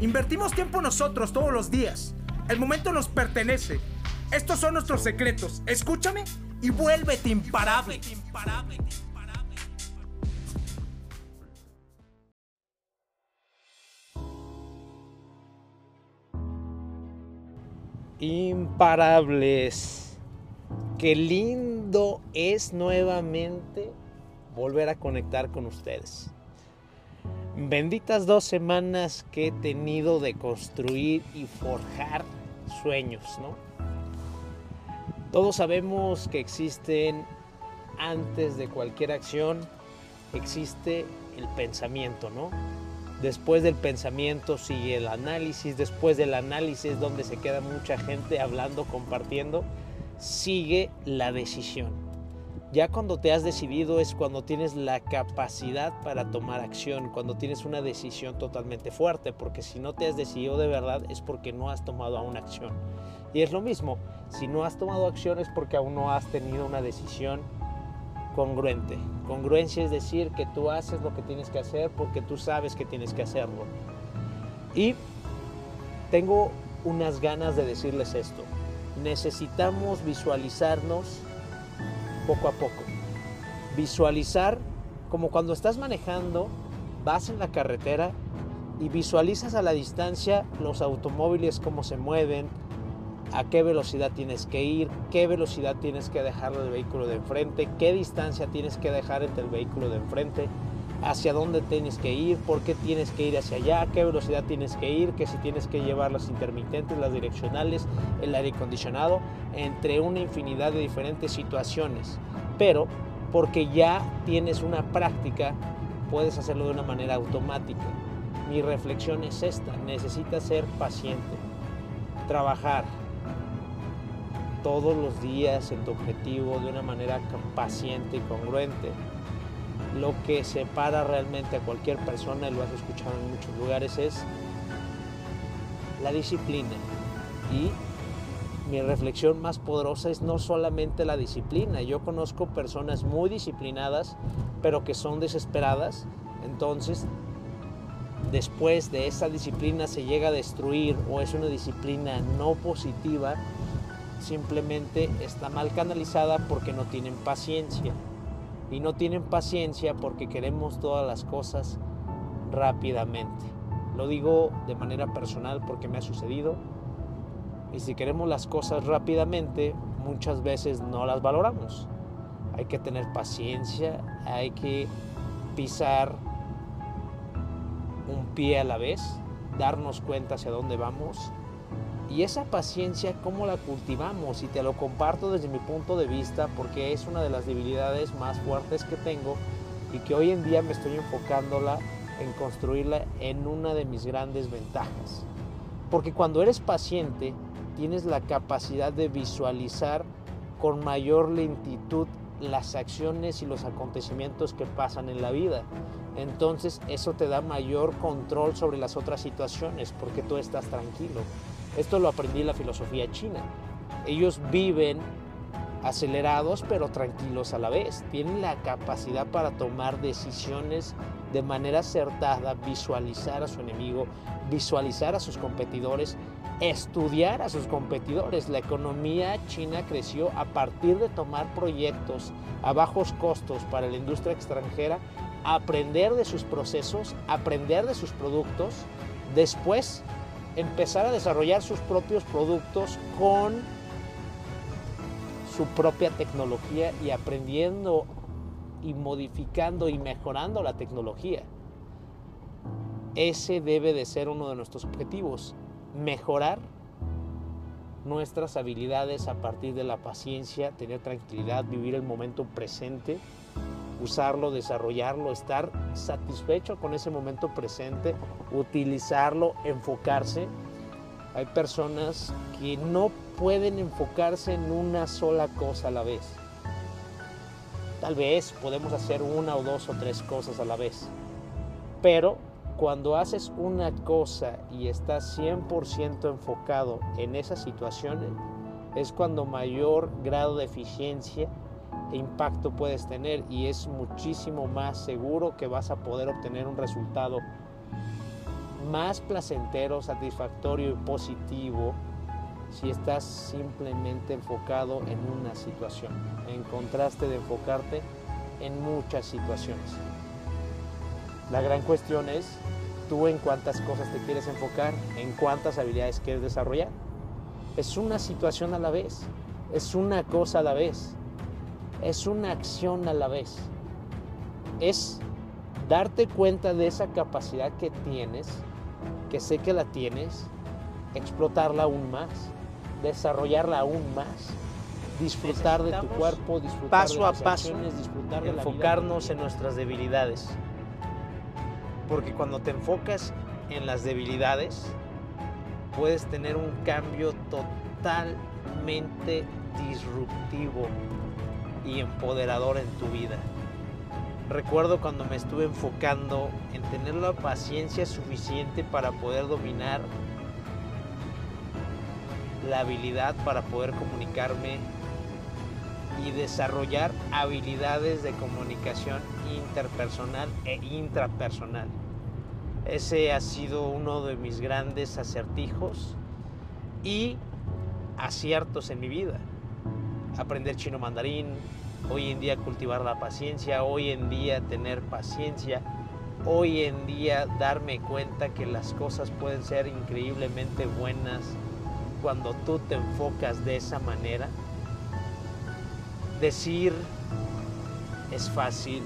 Invertimos tiempo nosotros todos los días. El momento nos pertenece. Estos son nuestros secretos. Escúchame y vuélvete imparable. Imparables. Qué lindo es nuevamente volver a conectar con ustedes. Benditas dos semanas que he tenido de construir y forjar sueños, ¿no? Todos sabemos que existen, antes de cualquier acción, existe el pensamiento, ¿no? Después del pensamiento sigue el análisis, después del análisis donde se queda mucha gente hablando, compartiendo, sigue la decisión. Ya cuando te has decidido es cuando tienes la capacidad para tomar acción, cuando tienes una decisión totalmente fuerte, porque si no te has decidido de verdad es porque no has tomado aún acción. Y es lo mismo, si no has tomado acción es porque aún no has tenido una decisión congruente. Congruencia es decir que tú haces lo que tienes que hacer porque tú sabes que tienes que hacerlo. Y tengo unas ganas de decirles esto. Necesitamos visualizarnos poco a poco. Visualizar como cuando estás manejando, vas en la carretera y visualizas a la distancia los automóviles cómo se mueven, a qué velocidad tienes que ir, qué velocidad tienes que dejar del vehículo de enfrente, qué distancia tienes que dejar entre el vehículo de enfrente, hacia dónde tienes que ir, por qué tienes que ir hacia allá, qué velocidad tienes que ir, que si tienes que llevar las intermitentes, las direccionales, el aire acondicionado, entre una infinidad de diferentes situaciones. Pero porque ya tienes una práctica, puedes hacerlo de una manera automática. Mi reflexión es esta, necesitas ser paciente, trabajar, todos los días en tu objetivo de una manera paciente y congruente. Lo que separa realmente a cualquier persona, y lo has escuchado en muchos lugares, es la disciplina. Y mi reflexión más poderosa es no solamente la disciplina. Yo conozco personas muy disciplinadas, pero que son desesperadas. Entonces, después de esa disciplina se llega a destruir o es una disciplina no positiva, simplemente está mal canalizada porque no tienen paciencia. Y no tienen paciencia porque queremos todas las cosas rápidamente. Lo digo de manera personal porque me ha sucedido. Y si queremos las cosas rápidamente, muchas veces no las valoramos. Hay que tener paciencia, hay que pisar un pie a la vez, darnos cuenta hacia dónde vamos y esa paciencia, ¿cómo la cultivamos? Y te lo comparto desde mi punto de vista porque es una de las debilidades más fuertes que tengo y que hoy en día me estoy enfocándola en construirla en una de mis grandes ventajas. Porque cuando eres paciente, tienes la capacidad de visualizar con mayor lentitud las acciones y los acontecimientos que pasan en la vida. Entonces eso te da mayor control sobre las otras situaciones porque tú estás tranquilo. Esto lo aprendí en la filosofía china. Ellos viven acelerados pero tranquilos a la vez. Tienen la capacidad para tomar decisiones de manera acertada, visualizar a su enemigo, visualizar a sus competidores, estudiar a sus competidores. La economía china creció a partir de tomar proyectos a bajos costos para la industria extranjera, aprender de sus procesos, aprender de sus productos, después empezar a desarrollar sus propios productos con su propia tecnología y aprendiendo y modificando y mejorando la tecnología. Ese debe de ser uno de nuestros objetivos, mejorar nuestras habilidades a partir de la paciencia, tener tranquilidad, vivir el momento presente usarlo, desarrollarlo, estar satisfecho con ese momento presente, utilizarlo, enfocarse. Hay personas que no pueden enfocarse en una sola cosa a la vez. Tal vez podemos hacer una o dos o tres cosas a la vez. Pero cuando haces una cosa y estás 100% enfocado en esa situación, es cuando mayor grado de eficiencia impacto puedes tener y es muchísimo más seguro que vas a poder obtener un resultado más placentero, satisfactorio y positivo si estás simplemente enfocado en una situación, en contraste de enfocarte en muchas situaciones. La gran cuestión es tú en cuántas cosas te quieres enfocar, en cuántas habilidades quieres desarrollar. Es una situación a la vez, es una cosa a la vez, es una acción a la vez. Es darte cuenta de esa capacidad que tienes, que sé que la tienes, explotarla aún más desarrollarla aún más, disfrutar de tu cuerpo, disfrutar paso de a las paso, acciones, disfrutar de la vida enfocarnos en nuestras debilidades. Porque cuando te enfocas en las debilidades, puedes tener un cambio totalmente disruptivo y empoderador en tu vida. Recuerdo cuando me estuve enfocando en tener la paciencia suficiente para poder dominar la habilidad para poder comunicarme y desarrollar habilidades de comunicación interpersonal e intrapersonal. Ese ha sido uno de mis grandes acertijos y aciertos en mi vida. Aprender chino mandarín, hoy en día cultivar la paciencia, hoy en día tener paciencia, hoy en día darme cuenta que las cosas pueden ser increíblemente buenas cuando tú te enfocas de esa manera. Decir es fácil.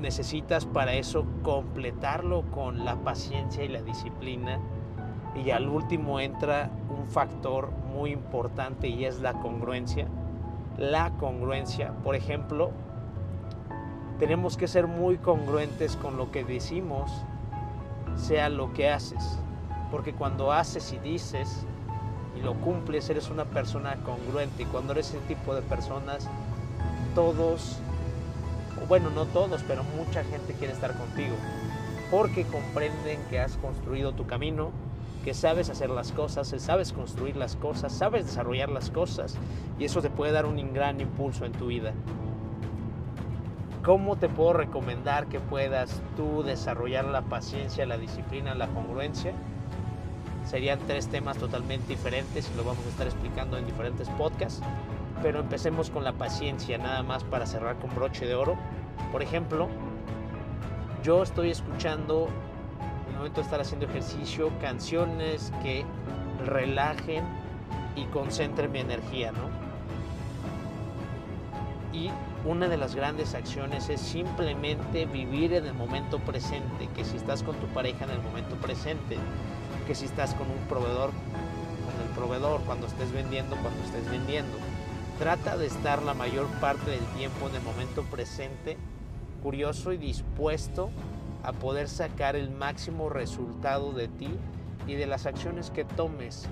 Necesitas para eso completarlo con la paciencia y la disciplina. Y al último entra un factor muy importante y es la congruencia. La congruencia, por ejemplo, tenemos que ser muy congruentes con lo que decimos, sea lo que haces. Porque cuando haces y dices y lo cumples, eres una persona congruente. Y cuando eres ese tipo de personas, todos, bueno, no todos, pero mucha gente quiere estar contigo. Porque comprenden que has construido tu camino, que sabes hacer las cosas, sabes construir las cosas, sabes desarrollar las cosas. Y eso te puede dar un gran impulso en tu vida. ¿Cómo te puedo recomendar que puedas tú desarrollar la paciencia, la disciplina, la congruencia? Serían tres temas totalmente diferentes y lo vamos a estar explicando en diferentes podcasts. Pero empecemos con la paciencia, nada más para cerrar con broche de oro. Por ejemplo, yo estoy escuchando, el momento de estar haciendo ejercicio, canciones que relajen y concentren mi energía, ¿no? Y una de las grandes acciones es simplemente vivir en el momento presente, que si estás con tu pareja en el momento presente, que si estás con un proveedor, con el proveedor, cuando estés vendiendo, cuando estés vendiendo. Trata de estar la mayor parte del tiempo en el momento presente, curioso y dispuesto a poder sacar el máximo resultado de ti y de las acciones que tomes,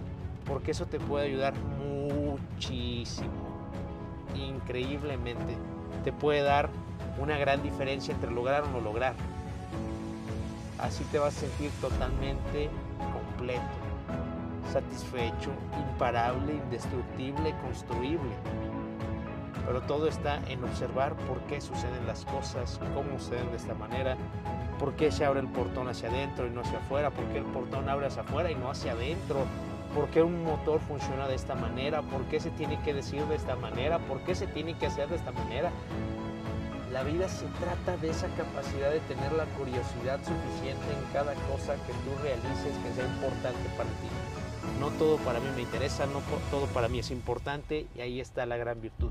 porque eso te puede ayudar muchísimo, increíblemente. Te puede dar una gran diferencia entre lograr o no lograr. Así te vas a sentir totalmente completo, satisfecho, imparable, indestructible, construible. Pero todo está en observar por qué suceden las cosas, cómo suceden de esta manera, por qué se abre el portón hacia adentro y no hacia afuera, por qué el portón abre hacia afuera y no hacia adentro, por qué un motor funciona de esta manera, por qué se tiene que decir de esta manera, por qué se tiene que hacer de esta manera. La vida se trata de esa capacidad de tener la curiosidad suficiente en cada cosa que tú realices que sea importante para ti. No todo para mí me interesa, no todo para mí es importante y ahí está la gran virtud.